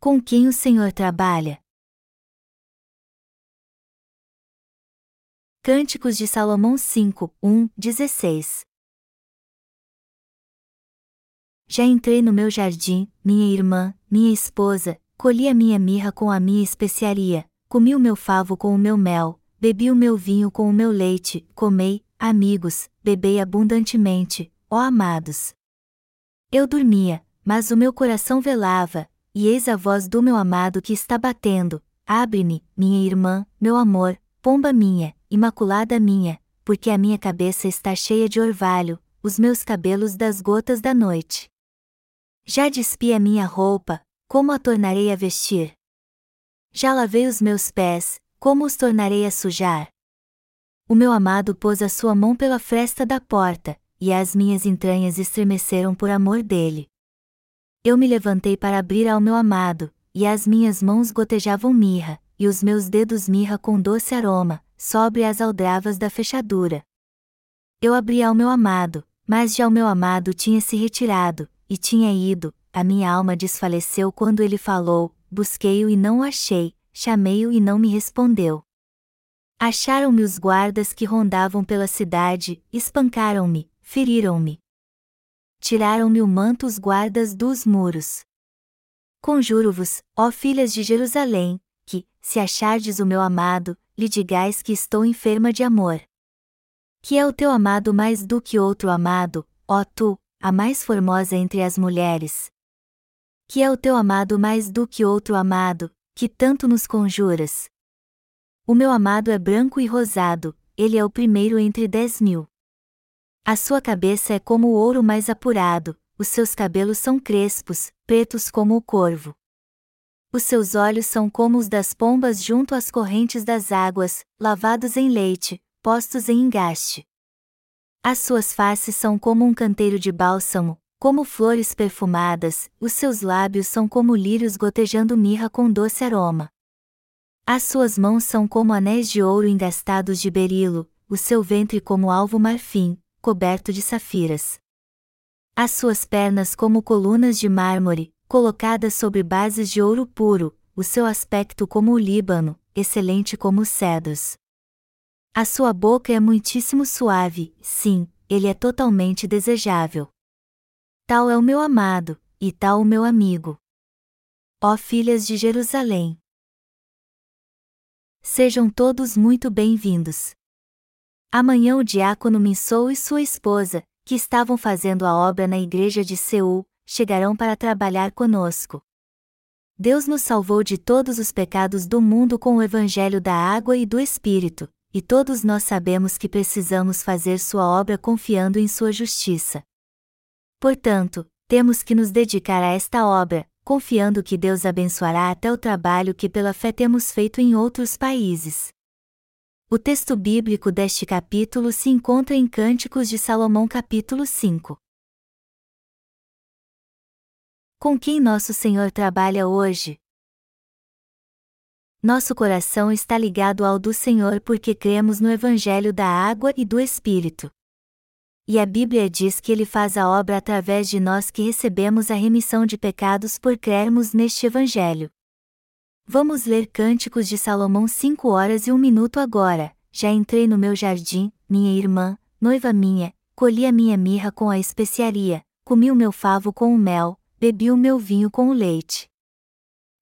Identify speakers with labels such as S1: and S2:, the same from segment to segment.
S1: Com quem o Senhor trabalha? Cânticos de Salomão 5, 1, 16 Já entrei no meu jardim, minha irmã, minha esposa, colhi a minha mirra com a minha especiaria, comi o meu favo com o meu mel, bebi o meu vinho com o meu leite, comei, amigos, bebei abundantemente, ó amados. Eu dormia, mas o meu coração velava, e eis a voz do meu amado que está batendo: Abre-me, minha irmã, meu amor, pomba minha, imaculada minha, porque a minha cabeça está cheia de orvalho, os meus cabelos das gotas da noite. Já despi a minha roupa, como a tornarei a vestir? Já lavei os meus pés, como os tornarei a sujar? O meu amado pôs a sua mão pela fresta da porta, e as minhas entranhas estremeceram por amor dele eu me levantei para abrir ao meu amado, e as minhas mãos gotejavam mirra, e os meus dedos mirra com doce aroma, sobre as aldravas da fechadura. Eu abri ao meu amado, mas já o meu amado tinha se retirado, e tinha ido, a minha alma desfaleceu quando ele falou, busquei-o e não o achei, chamei-o e não me respondeu. Acharam-me os guardas que rondavam pela cidade, espancaram-me, feriram-me. Tiraram-me o manto os guardas dos muros. Conjuro-vos, ó filhas de Jerusalém, que, se achardes o meu amado, lhe digais que estou enferma de amor. Que é o teu amado mais do que outro amado, ó tu, a mais formosa entre as mulheres. Que é o teu amado mais do que outro amado, que tanto nos conjuras. O meu amado é branco e rosado, ele é o primeiro entre dez mil. A sua cabeça é como o ouro mais apurado, os seus cabelos são crespos, pretos como o corvo. Os seus olhos são como os das pombas junto às correntes das águas, lavados em leite, postos em engaste. As suas faces são como um canteiro de bálsamo, como flores perfumadas, os seus lábios são como lírios gotejando mirra com doce aroma. As suas mãos são como anéis de ouro engastados de berilo, o seu ventre como alvo marfim, coberto de safiras. As suas pernas como colunas de mármore, colocadas sobre bases de ouro puro, o seu aspecto como o Líbano, excelente como os cedros. A sua boca é muitíssimo suave, sim, ele é totalmente desejável. Tal é o meu amado, e tal o meu amigo. Ó filhas de Jerusalém! Sejam todos muito bem-vindos. Amanhã o diácono Minsou e sua esposa, que estavam fazendo a obra na igreja de Seul, chegarão para trabalhar conosco. Deus nos salvou de todos os pecados do mundo com o evangelho da água e do Espírito, e todos nós sabemos que precisamos fazer sua obra confiando em sua justiça. Portanto, temos que nos dedicar a esta obra, confiando que Deus abençoará até o trabalho que pela fé temos feito em outros países. O texto bíblico deste capítulo se encontra em Cânticos de Salomão, capítulo 5. Com quem nosso Senhor trabalha hoje? Nosso coração está ligado ao do Senhor porque cremos no Evangelho da água e do Espírito. E a Bíblia diz que Ele faz a obra através de nós que recebemos a remissão de pecados por crermos neste Evangelho. Vamos ler Cânticos de Salomão 5 horas e 1 minuto agora. Já entrei no meu jardim, minha irmã, noiva minha, colhi a minha mirra com a especiaria, comi o meu favo com o mel, bebi o meu vinho com o leite.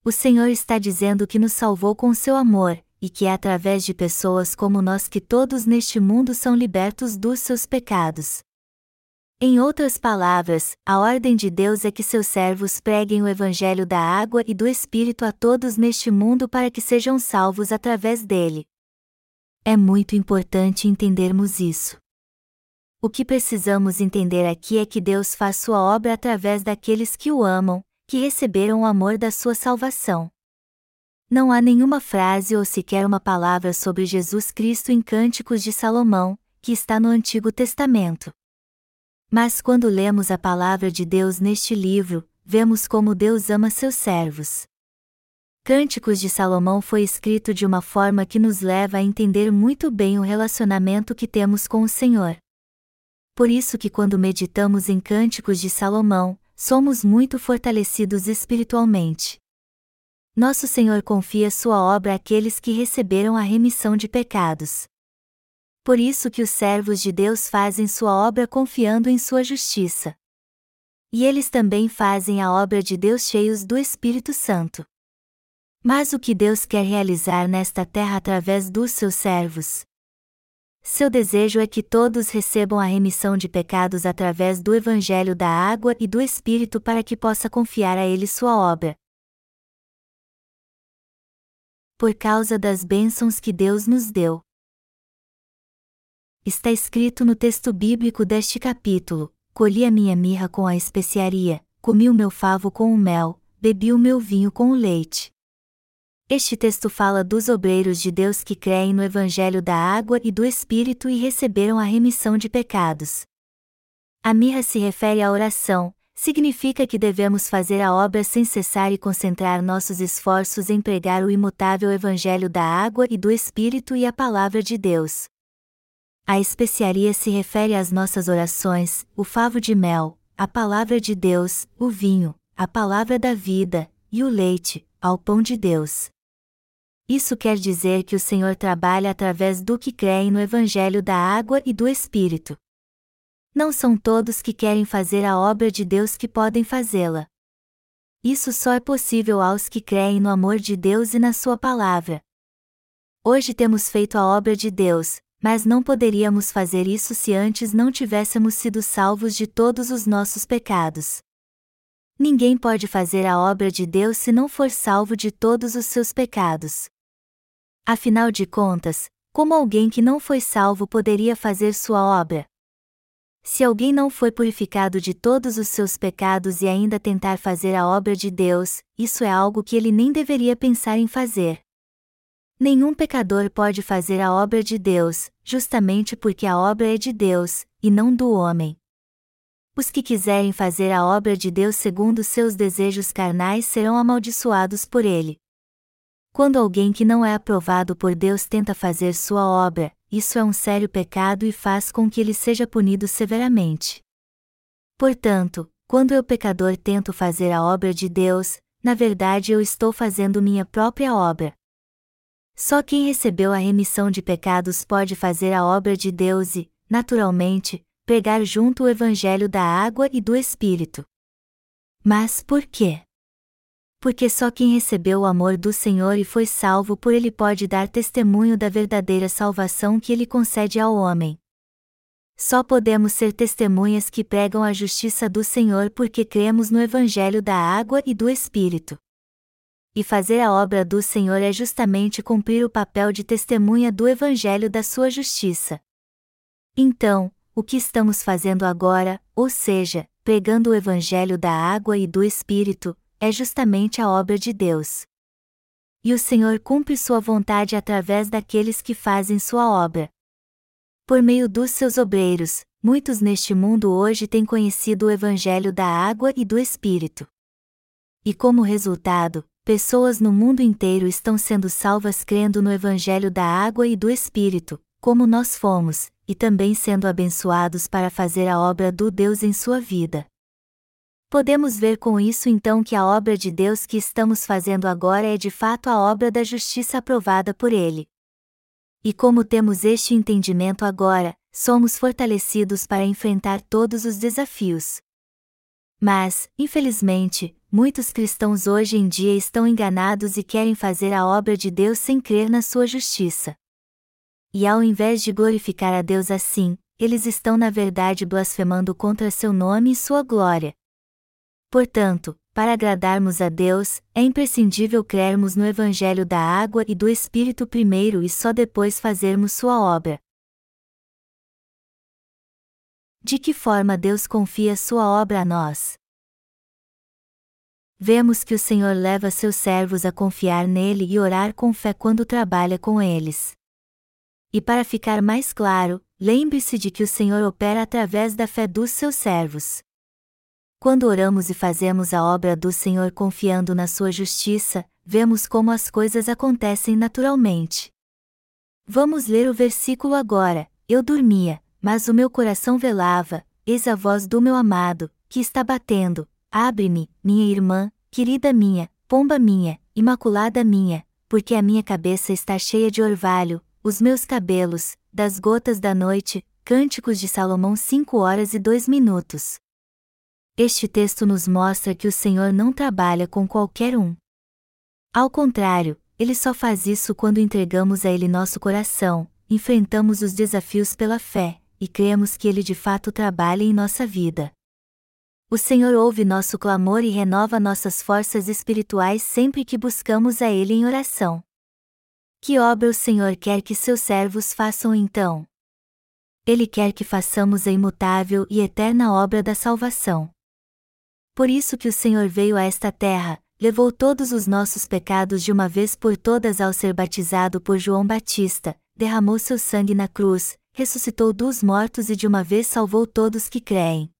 S1: O Senhor está dizendo que nos salvou com seu amor, e que é através de pessoas como nós que todos neste mundo são libertos dos seus pecados. Em outras palavras, a ordem de Deus é que seus servos preguem o Evangelho da água e do Espírito a todos neste mundo para que sejam salvos através dele. É muito importante entendermos isso. O que precisamos entender aqui é que Deus faz sua obra através daqueles que o amam, que receberam o amor da sua salvação. Não há nenhuma frase ou sequer uma palavra sobre Jesus Cristo em Cânticos de Salomão, que está no Antigo Testamento. Mas quando lemos a palavra de Deus neste livro, vemos como Deus ama seus servos. Cânticos de Salomão foi escrito de uma forma que nos leva a entender muito bem o relacionamento que temos com o Senhor. Por isso que quando meditamos em Cânticos de Salomão, somos muito fortalecidos espiritualmente. Nosso Senhor confia sua obra àqueles que receberam a remissão de pecados. Por isso que os servos de Deus fazem sua obra confiando em sua justiça. E eles também fazem a obra de Deus cheios do Espírito Santo. Mas o que Deus quer realizar nesta terra através dos seus servos? Seu desejo é que todos recebam a remissão de pecados através do Evangelho da água e do Espírito para que possa confiar a Ele sua obra, por causa das bênçãos que Deus nos deu. Está escrito no texto bíblico deste capítulo: Colhi a minha mirra com a especiaria, comi o meu favo com o mel, bebi o meu vinho com o leite. Este texto fala dos obreiros de Deus que creem no Evangelho da água e do Espírito e receberam a remissão de pecados. A mirra se refere à oração, significa que devemos fazer a obra sem cessar e concentrar nossos esforços em pregar o imutável Evangelho da água e do Espírito e a Palavra de Deus. A especiaria se refere às nossas orações, o favo de mel, a Palavra de Deus, o vinho, a Palavra da vida, e o leite, ao pão de Deus. Isso quer dizer que o Senhor trabalha através do que creem no Evangelho da água e do Espírito. Não são todos que querem fazer a obra de Deus que podem fazê-la. Isso só é possível aos que creem no amor de Deus e na Sua palavra. Hoje temos feito a obra de Deus, mas não poderíamos fazer isso se antes não tivéssemos sido salvos de todos os nossos pecados. Ninguém pode fazer a obra de Deus se não for salvo de todos os seus pecados. Afinal de contas, como alguém que não foi salvo poderia fazer sua obra? Se alguém não foi purificado de todos os seus pecados e ainda tentar fazer a obra de Deus, isso é algo que ele nem deveria pensar em fazer. Nenhum pecador pode fazer a obra de Deus, justamente porque a obra é de Deus, e não do homem. Os que quiserem fazer a obra de Deus segundo seus desejos carnais serão amaldiçoados por ele. Quando alguém que não é aprovado por Deus tenta fazer sua obra, isso é um sério pecado e faz com que ele seja punido severamente. Portanto, quando eu pecador tento fazer a obra de Deus, na verdade eu estou fazendo minha própria obra. Só quem recebeu a remissão de pecados pode fazer a obra de Deus e, naturalmente, pregar junto o evangelho da água e do Espírito. Mas por quê? porque só quem recebeu o amor do Senhor e foi salvo por ele pode dar testemunho da verdadeira salvação que ele concede ao homem. Só podemos ser testemunhas que pregam a justiça do Senhor porque cremos no Evangelho da água e do Espírito. E fazer a obra do Senhor é justamente cumprir o papel de testemunha do Evangelho da sua justiça. Então, o que estamos fazendo agora, ou seja, pregando o Evangelho da água e do Espírito, é justamente a obra de Deus. E o Senhor cumpre sua vontade através daqueles que fazem sua obra. Por meio dos seus obreiros, muitos neste mundo hoje têm conhecido o Evangelho da água e do Espírito. E como resultado, pessoas no mundo inteiro estão sendo salvas crendo no Evangelho da água e do Espírito, como nós fomos, e também sendo abençoados para fazer a obra do Deus em sua vida. Podemos ver com isso então que a obra de Deus que estamos fazendo agora é de fato a obra da justiça aprovada por Ele. E como temos este entendimento agora, somos fortalecidos para enfrentar todos os desafios. Mas, infelizmente, muitos cristãos hoje em dia estão enganados e querem fazer a obra de Deus sem crer na sua justiça. E ao invés de glorificar a Deus assim, eles estão na verdade blasfemando contra seu nome e sua glória. Portanto, para agradarmos a Deus, é imprescindível crermos no Evangelho da água e do Espírito primeiro e só depois fazermos sua obra. De que forma Deus confia sua obra a nós? Vemos que o Senhor leva seus servos a confiar nele e orar com fé quando trabalha com eles. E para ficar mais claro, lembre-se de que o Senhor opera através da fé dos seus servos. Quando oramos e fazemos a obra do Senhor confiando na Sua justiça, vemos como as coisas acontecem naturalmente. Vamos ler o versículo agora. Eu dormia, mas o meu coração velava, eis a voz do meu amado, que está batendo. Abre-me, minha irmã, querida minha, pomba minha, imaculada minha, porque a minha cabeça está cheia de orvalho, os meus cabelos, das gotas da noite, Cânticos de Salomão 5 horas e 2 minutos. Este texto nos mostra que o Senhor não trabalha com qualquer um. Ao contrário, ele só faz isso quando entregamos a ele nosso coração, enfrentamos os desafios pela fé, e cremos que ele de fato trabalha em nossa vida. O Senhor ouve nosso clamor e renova nossas forças espirituais sempre que buscamos a Ele em oração. Que obra o Senhor quer que seus servos façam então? Ele quer que façamos a imutável e eterna obra da salvação. Por isso que o Senhor veio a esta terra, levou todos os nossos pecados de uma vez por todas ao ser batizado por João Batista, derramou seu sangue na cruz, ressuscitou dos mortos e de uma vez salvou todos que creem.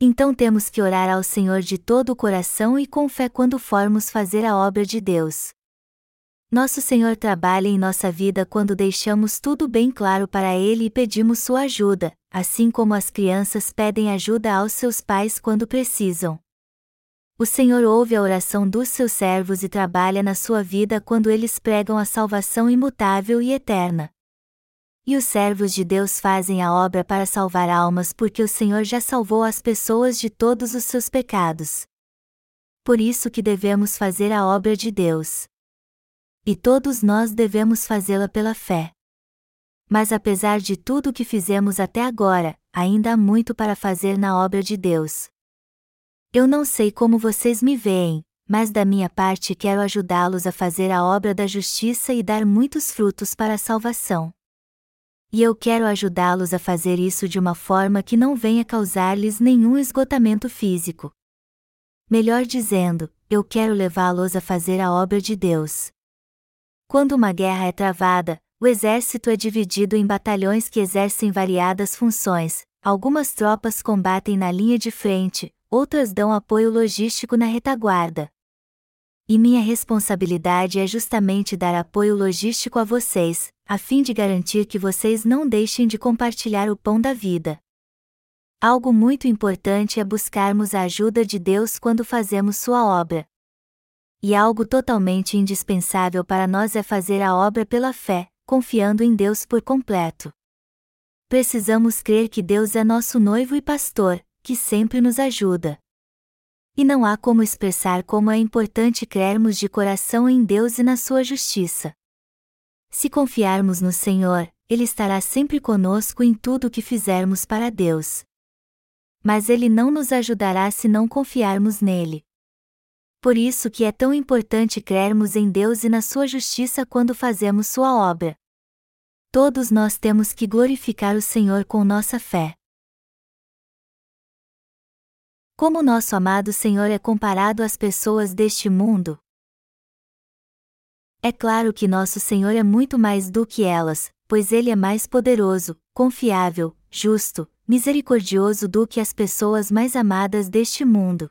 S1: Então temos que orar ao Senhor de todo o coração e com fé quando formos fazer a obra de Deus. Nosso Senhor trabalha em nossa vida quando deixamos tudo bem claro para Ele e pedimos sua ajuda, assim como as crianças pedem ajuda aos seus pais quando precisam. O Senhor ouve a oração dos seus servos e trabalha na sua vida quando eles pregam a salvação imutável e eterna. E os servos de Deus fazem a obra para salvar almas porque o Senhor já salvou as pessoas de todos os seus pecados. Por isso que devemos fazer a obra de Deus. E todos nós devemos fazê-la pela fé. Mas apesar de tudo o que fizemos até agora, ainda há muito para fazer na obra de Deus. Eu não sei como vocês me veem, mas da minha parte quero ajudá-los a fazer a obra da justiça e dar muitos frutos para a salvação. E eu quero ajudá-los a fazer isso de uma forma que não venha causar-lhes nenhum esgotamento físico. Melhor dizendo, eu quero levá-los a fazer a obra de Deus. Quando uma guerra é travada, o exército é dividido em batalhões que exercem variadas funções, algumas tropas combatem na linha de frente, outras dão apoio logístico na retaguarda. E minha responsabilidade é justamente dar apoio logístico a vocês, a fim de garantir que vocês não deixem de compartilhar o pão da vida. Algo muito importante é buscarmos a ajuda de Deus quando fazemos sua obra. E algo totalmente indispensável para nós é fazer a obra pela fé, confiando em Deus por completo. Precisamos crer que Deus é nosso noivo e pastor, que sempre nos ajuda. E não há como expressar como é importante crermos de coração em Deus e na sua justiça. Se confiarmos no Senhor, Ele estará sempre conosco em tudo o que fizermos para Deus. Mas Ele não nos ajudará se não confiarmos nele. Por isso que é tão importante crermos em Deus e na sua justiça quando fazemos sua obra. Todos nós temos que glorificar o Senhor com nossa fé. Como nosso amado Senhor é comparado às pessoas deste mundo, é claro que nosso Senhor é muito mais do que elas, pois Ele é mais poderoso, confiável, justo, misericordioso do que as pessoas mais amadas deste mundo.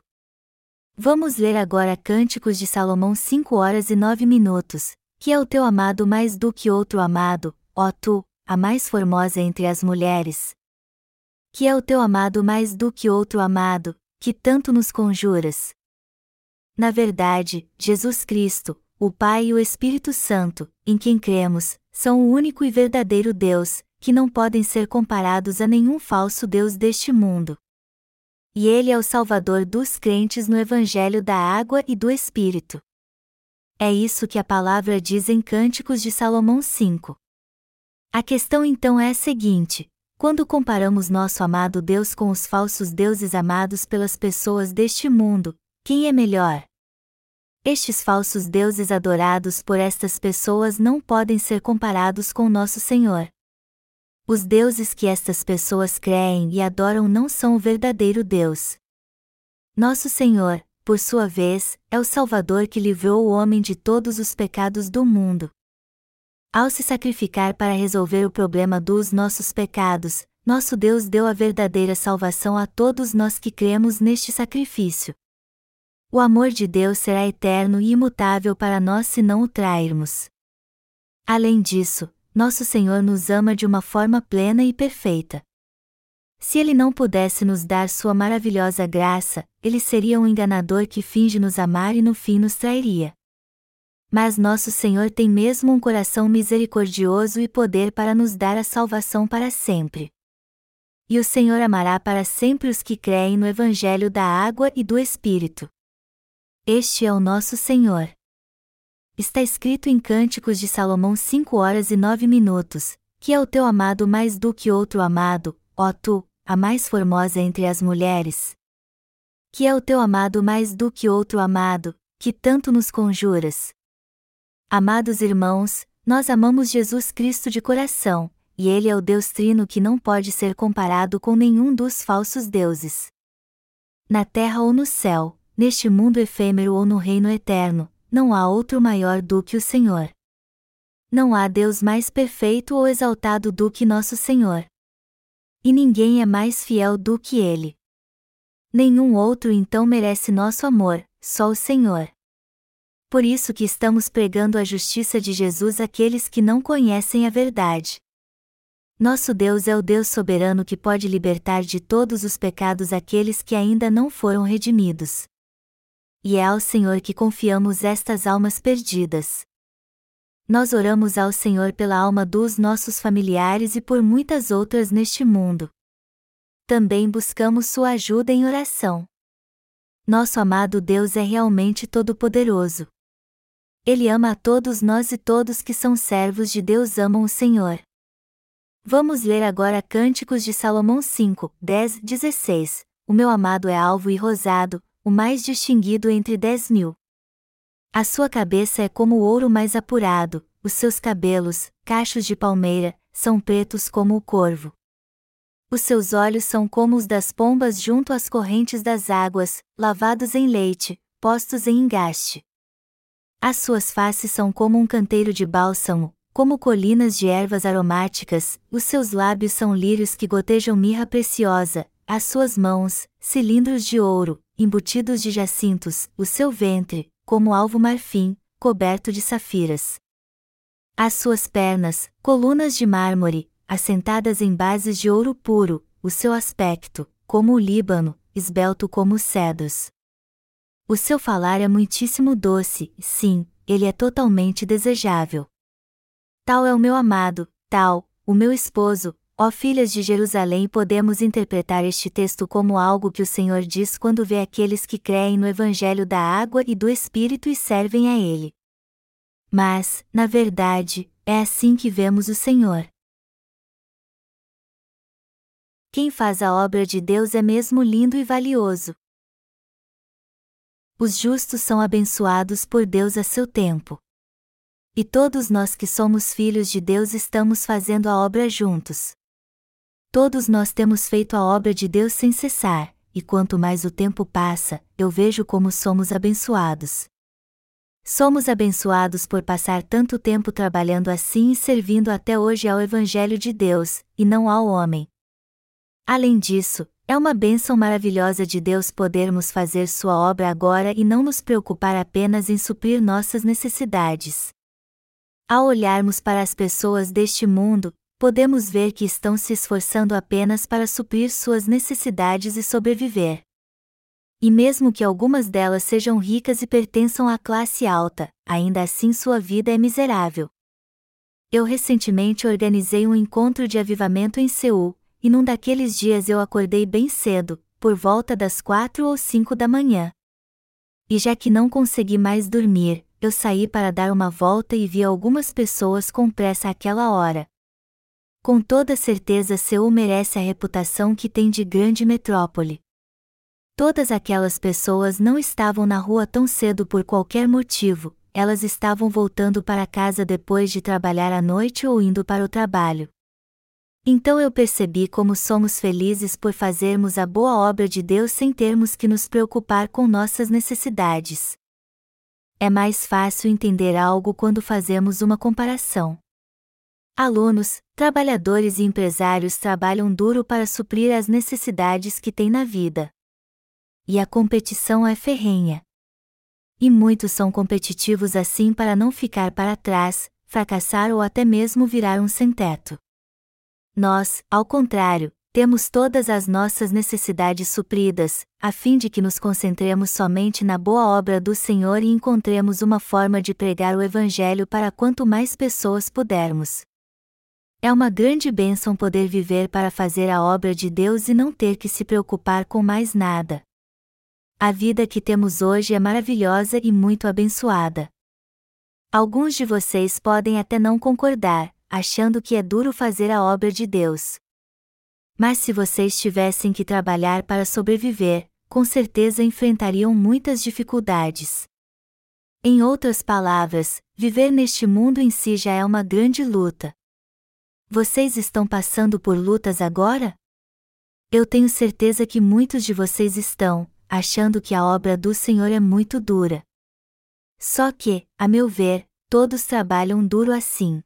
S1: Vamos ler agora Cânticos de Salomão 5 horas e 9 minutos, que é o teu amado mais do que outro amado, ó tu, a mais formosa entre as mulheres. Que é o teu amado mais do que outro amado, que tanto nos conjuras. Na verdade, Jesus Cristo, o Pai e o Espírito Santo, em quem cremos, são o único e verdadeiro Deus, que não podem ser comparados a nenhum falso Deus deste mundo. E Ele é o Salvador dos crentes no Evangelho da Água e do Espírito. É isso que a palavra diz em Cânticos de Salomão 5. A questão então é a seguinte: quando comparamos nosso amado Deus com os falsos deuses amados pelas pessoas deste mundo, quem é melhor? Estes falsos deuses adorados por estas pessoas não podem ser comparados com nosso Senhor. Os deuses que estas pessoas creem e adoram não são o verdadeiro Deus. Nosso Senhor, por sua vez, é o Salvador que livrou o homem de todos os pecados do mundo. Ao se sacrificar para resolver o problema dos nossos pecados, nosso Deus deu a verdadeira salvação a todos nós que cremos neste sacrifício. O amor de Deus será eterno e imutável para nós se não o trairmos. Além disso, nosso Senhor nos ama de uma forma plena e perfeita. Se ele não pudesse nos dar sua maravilhosa graça, ele seria um enganador que finge nos amar e no fim nos trairia. Mas nosso Senhor tem mesmo um coração misericordioso e poder para nos dar a salvação para sempre. E o Senhor amará para sempre os que creem no Evangelho da água e do Espírito. Este é o nosso Senhor. Está escrito em Cânticos de Salomão 5 horas e 9 minutos, que é o teu amado mais do que outro amado, ó tu, a mais formosa entre as mulheres. Que é o teu amado mais do que outro amado, que tanto nos conjuras. Amados irmãos, nós amamos Jesus Cristo de coração, e Ele é o Deus Trino que não pode ser comparado com nenhum dos falsos deuses. Na terra ou no céu, neste mundo efêmero ou no reino eterno, não há outro maior do que o Senhor. Não há Deus mais perfeito ou exaltado do que nosso Senhor. E ninguém é mais fiel do que ele. Nenhum outro então merece nosso amor, só o Senhor. Por isso que estamos pregando a justiça de Jesus àqueles que não conhecem a verdade. Nosso Deus é o Deus soberano que pode libertar de todos os pecados aqueles que ainda não foram redimidos. E é ao Senhor que confiamos estas almas perdidas nós oramos ao Senhor pela alma dos nossos familiares e por muitas outras neste mundo. Também buscamos Sua ajuda em oração. Nosso amado Deus é realmente todo-poderoso. Ele ama a todos nós e todos que são servos de Deus amam o Senhor. Vamos ler agora Cânticos de Salomão 5, 10, 16. O meu amado é alvo e rosado, o mais distinguido entre dez mil. A sua cabeça é como o ouro mais apurado, os seus cabelos, cachos de palmeira, são pretos como o corvo. Os seus olhos são como os das pombas junto às correntes das águas, lavados em leite, postos em engaste. As suas faces são como um canteiro de bálsamo, como colinas de ervas aromáticas, os seus lábios são lírios que gotejam mirra preciosa, as suas mãos, cilindros de ouro, embutidos de jacintos, o seu ventre, como alvo marfim, coberto de safiras. As suas pernas, colunas de mármore, assentadas em bases de ouro puro, o seu aspecto, como o Líbano, esbelto como os cedros. O seu falar é muitíssimo doce, sim, ele é totalmente desejável. Tal é o meu amado, tal, o meu esposo, Ó filhas de Jerusalém, podemos interpretar este texto como algo que o Senhor diz quando vê aqueles que creem no Evangelho da água e do Espírito e servem a Ele. Mas, na verdade, é assim que vemos o Senhor. Quem faz a obra de Deus é mesmo lindo e valioso. Os justos são abençoados por Deus a seu tempo. E todos nós que somos filhos de Deus estamos fazendo a obra juntos. Todos nós temos feito a obra de Deus sem cessar, e quanto mais o tempo passa, eu vejo como somos abençoados. Somos abençoados por passar tanto tempo trabalhando assim e servindo até hoje ao Evangelho de Deus, e não ao homem. Além disso, é uma bênção maravilhosa de Deus podermos fazer Sua obra agora e não nos preocupar apenas em suprir nossas necessidades. Ao olharmos para as pessoas deste mundo, podemos ver que estão se esforçando apenas para suprir suas necessidades e sobreviver. E mesmo que algumas delas sejam ricas e pertençam à classe alta, ainda assim sua vida é miserável. Eu recentemente organizei um encontro de avivamento em Seul, e num daqueles dias eu acordei bem cedo, por volta das quatro ou cinco da manhã. E já que não consegui mais dormir, eu saí para dar uma volta e vi algumas pessoas com pressa àquela hora, com toda certeza Seul merece a reputação que tem de grande metrópole. Todas aquelas pessoas não estavam na rua tão cedo por qualquer motivo, elas estavam voltando para casa depois de trabalhar à noite ou indo para o trabalho. Então eu percebi como somos felizes por fazermos a boa obra de Deus sem termos que nos preocupar com nossas necessidades. É mais fácil entender algo quando fazemos uma comparação. Alunos, trabalhadores e empresários trabalham duro para suprir as necessidades que têm na vida. E a competição é ferrenha. E muitos são competitivos assim para não ficar para trás, fracassar ou até mesmo virar um sem-teto. Nós, ao contrário, temos todas as nossas necessidades supridas, a fim de que nos concentremos somente na boa obra do Senhor e encontremos uma forma de pregar o Evangelho para quanto mais pessoas pudermos. É uma grande bênção poder viver para fazer a obra de Deus e não ter que se preocupar com mais nada. A vida que temos hoje é maravilhosa e muito abençoada. Alguns de vocês podem até não concordar, achando que é duro fazer a obra de Deus. Mas se vocês tivessem que trabalhar para sobreviver, com certeza enfrentariam muitas dificuldades. Em outras palavras, viver neste mundo em si já é uma grande luta. Vocês estão passando por lutas agora? Eu tenho certeza que muitos de vocês estão, achando que a obra do Senhor é muito dura. Só que, a meu ver, todos trabalham duro assim.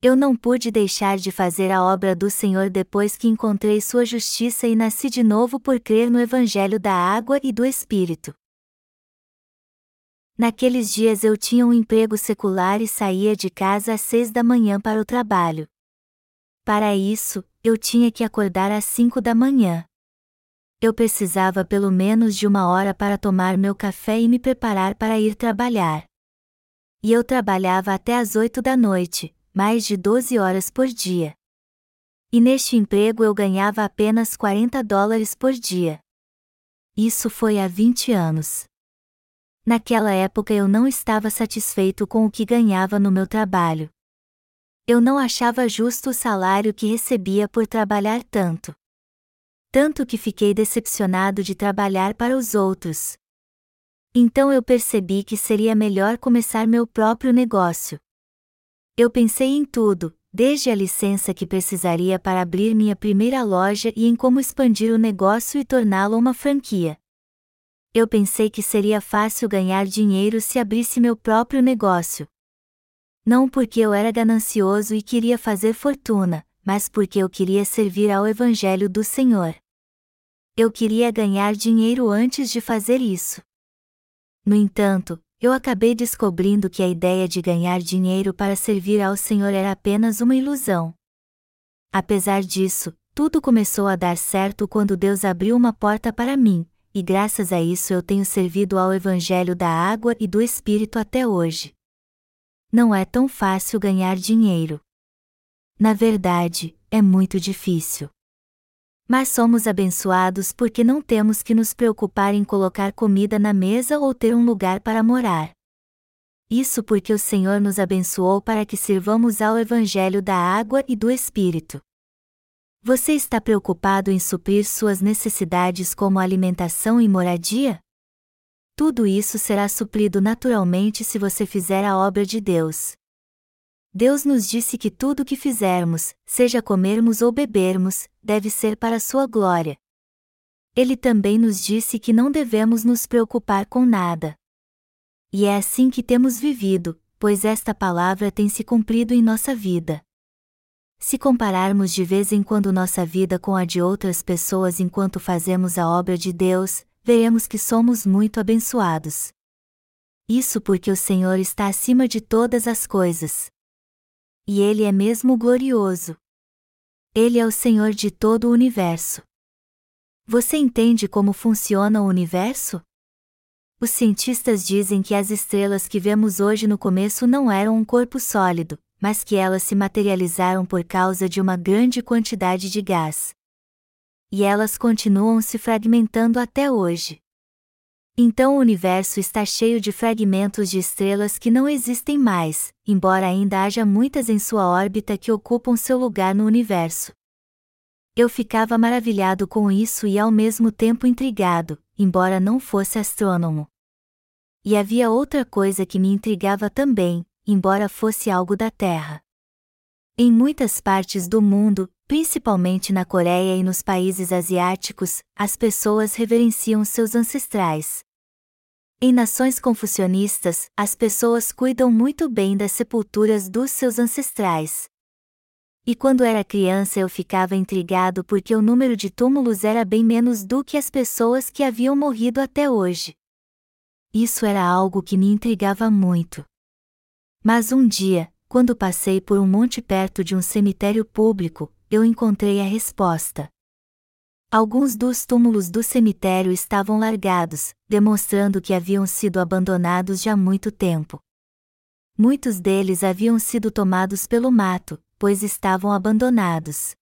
S1: Eu não pude deixar de fazer a obra do Senhor depois que encontrei Sua justiça e nasci de novo por crer no Evangelho da água e do Espírito. Naqueles dias eu tinha um emprego secular e saía de casa às seis da manhã para o trabalho. Para isso, eu tinha que acordar às cinco da manhã eu precisava pelo menos de uma hora para tomar meu café e me preparar para ir trabalhar. E eu trabalhava até às oito da noite, mais de 12 horas por dia. E neste emprego eu ganhava apenas 40 dólares por dia. Isso foi há 20 anos. Naquela época eu não estava satisfeito com o que ganhava no meu trabalho. Eu não achava justo o salário que recebia por trabalhar tanto tanto que fiquei decepcionado de trabalhar para os outros. Então eu percebi que seria melhor começar meu próprio negócio. Eu pensei em tudo, desde a licença que precisaria para abrir minha primeira loja e em como expandir o negócio e torná-lo uma franquia. Eu pensei que seria fácil ganhar dinheiro se abrisse meu próprio negócio. Não porque eu era ganancioso e queria fazer fortuna, mas porque eu queria servir ao Evangelho do Senhor. Eu queria ganhar dinheiro antes de fazer isso. No entanto, eu acabei descobrindo que a ideia de ganhar dinheiro para servir ao Senhor era apenas uma ilusão. Apesar disso, tudo começou a dar certo quando Deus abriu uma porta para mim, e graças a isso eu tenho servido ao Evangelho da água e do Espírito até hoje. Não é tão fácil ganhar dinheiro. Na verdade, é muito difícil. Mas somos abençoados porque não temos que nos preocupar em colocar comida na mesa ou ter um lugar para morar. Isso porque o Senhor nos abençoou para que sirvamos ao Evangelho da água e do Espírito. Você está preocupado em suprir suas necessidades como alimentação e moradia? Tudo isso será suprido naturalmente se você fizer a obra de Deus. Deus nos disse que tudo o que fizermos, seja comermos ou bebermos, deve ser para sua glória. Ele também nos disse que não devemos nos preocupar com nada. E é assim que temos vivido, pois esta palavra tem se cumprido em nossa vida. Se compararmos de vez em quando nossa vida com a de outras pessoas enquanto fazemos a obra de Deus, veremos que somos muito abençoados. Isso porque o Senhor está acima de todas as coisas. E Ele é mesmo glorioso. Ele é o Senhor de todo o universo. Você entende como funciona o universo? Os cientistas dizem que as estrelas que vemos hoje no começo não eram um corpo sólido, mas que elas se materializaram por causa de uma grande quantidade de gás. E elas continuam se fragmentando até hoje. Então o universo está cheio de fragmentos de estrelas que não existem mais, embora ainda haja muitas em sua órbita que ocupam seu lugar no universo. Eu ficava maravilhado com isso e ao mesmo tempo intrigado, embora não fosse astrônomo. E havia outra coisa que me intrigava também, embora fosse algo da Terra. Em muitas partes do mundo, principalmente na Coreia e nos países asiáticos, as pessoas reverenciam seus ancestrais. Em nações confucionistas, as pessoas cuidam muito bem das sepulturas dos seus ancestrais. E quando era criança eu ficava intrigado porque o número de túmulos era bem menos do que as pessoas que haviam morrido até hoje. Isso era algo que me intrigava muito. Mas um dia, quando passei por um monte perto de um cemitério público, eu encontrei a resposta. Alguns dos túmulos do cemitério estavam largados, demonstrando que haviam sido abandonados já há muito tempo. Muitos deles haviam sido tomados pelo mato, pois estavam abandonados.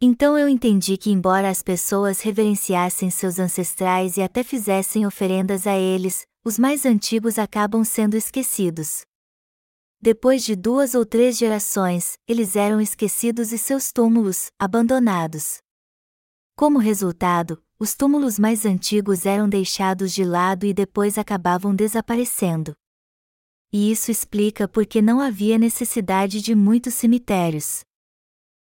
S1: Então eu entendi que, embora as pessoas reverenciassem seus ancestrais e até fizessem oferendas a eles, os mais antigos acabam sendo esquecidos. Depois de duas ou três gerações, eles eram esquecidos e seus túmulos, abandonados. Como resultado, os túmulos mais antigos eram deixados de lado e depois acabavam desaparecendo. E isso explica por que não havia necessidade de muitos cemitérios.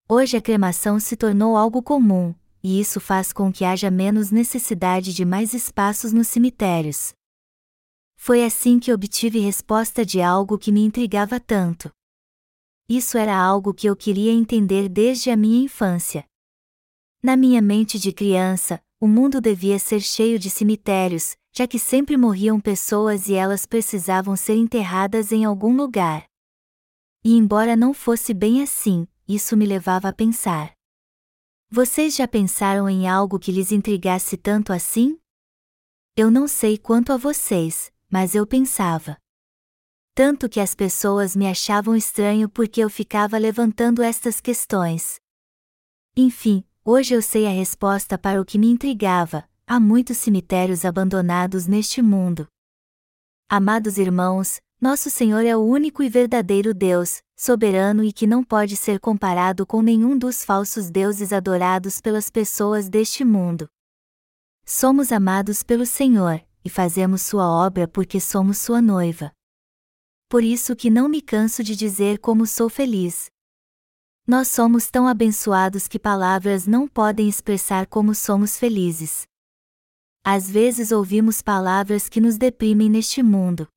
S1: Hoje a cremação se tornou algo comum, e isso faz com que haja menos necessidade de mais espaços nos cemitérios. Foi assim que obtive resposta de algo que me intrigava tanto. Isso era algo que eu queria entender desde a minha infância. Na minha mente de criança, o mundo devia ser cheio de cemitérios, já que sempre morriam pessoas e elas precisavam ser enterradas em algum lugar. E embora não fosse bem assim, isso me levava a pensar. Vocês já pensaram em algo que lhes intrigasse tanto assim? Eu não sei quanto a vocês, mas eu pensava. Tanto que as pessoas me achavam estranho porque eu ficava levantando estas questões. Enfim, hoje eu sei a resposta para o que me intrigava: há muitos cemitérios abandonados neste mundo. Amados irmãos, nosso Senhor é o único e verdadeiro Deus, soberano e que não pode ser comparado com nenhum dos falsos deuses adorados pelas pessoas deste mundo. Somos amados pelo Senhor, e fazemos sua obra porque somos sua noiva. Por isso que não me canso de dizer como sou feliz. Nós somos tão abençoados que palavras não podem expressar como somos felizes. Às vezes ouvimos palavras que nos deprimem neste mundo.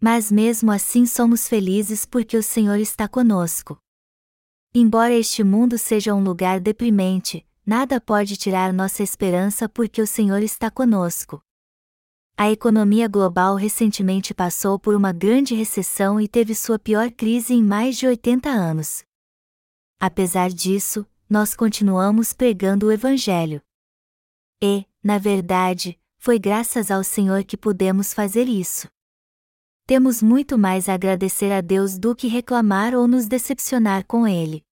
S1: Mas mesmo assim somos felizes porque o Senhor está conosco. Embora este mundo seja um lugar deprimente, nada pode tirar nossa esperança porque o Senhor está conosco. A economia global recentemente passou por uma grande recessão e teve sua pior crise em mais de 80 anos. Apesar disso, nós continuamos pregando o Evangelho. E, na verdade, foi graças ao Senhor que pudemos fazer isso. Temos muito mais a agradecer a Deus do que reclamar ou nos decepcionar com Ele.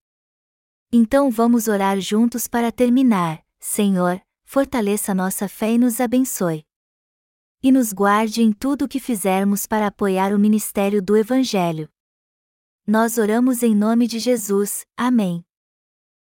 S1: Então vamos orar juntos para terminar. Senhor, fortaleça nossa fé e nos abençoe e nos guarde em tudo o que fizermos para apoiar o ministério do Evangelho. Nós oramos em nome de Jesus. Amém.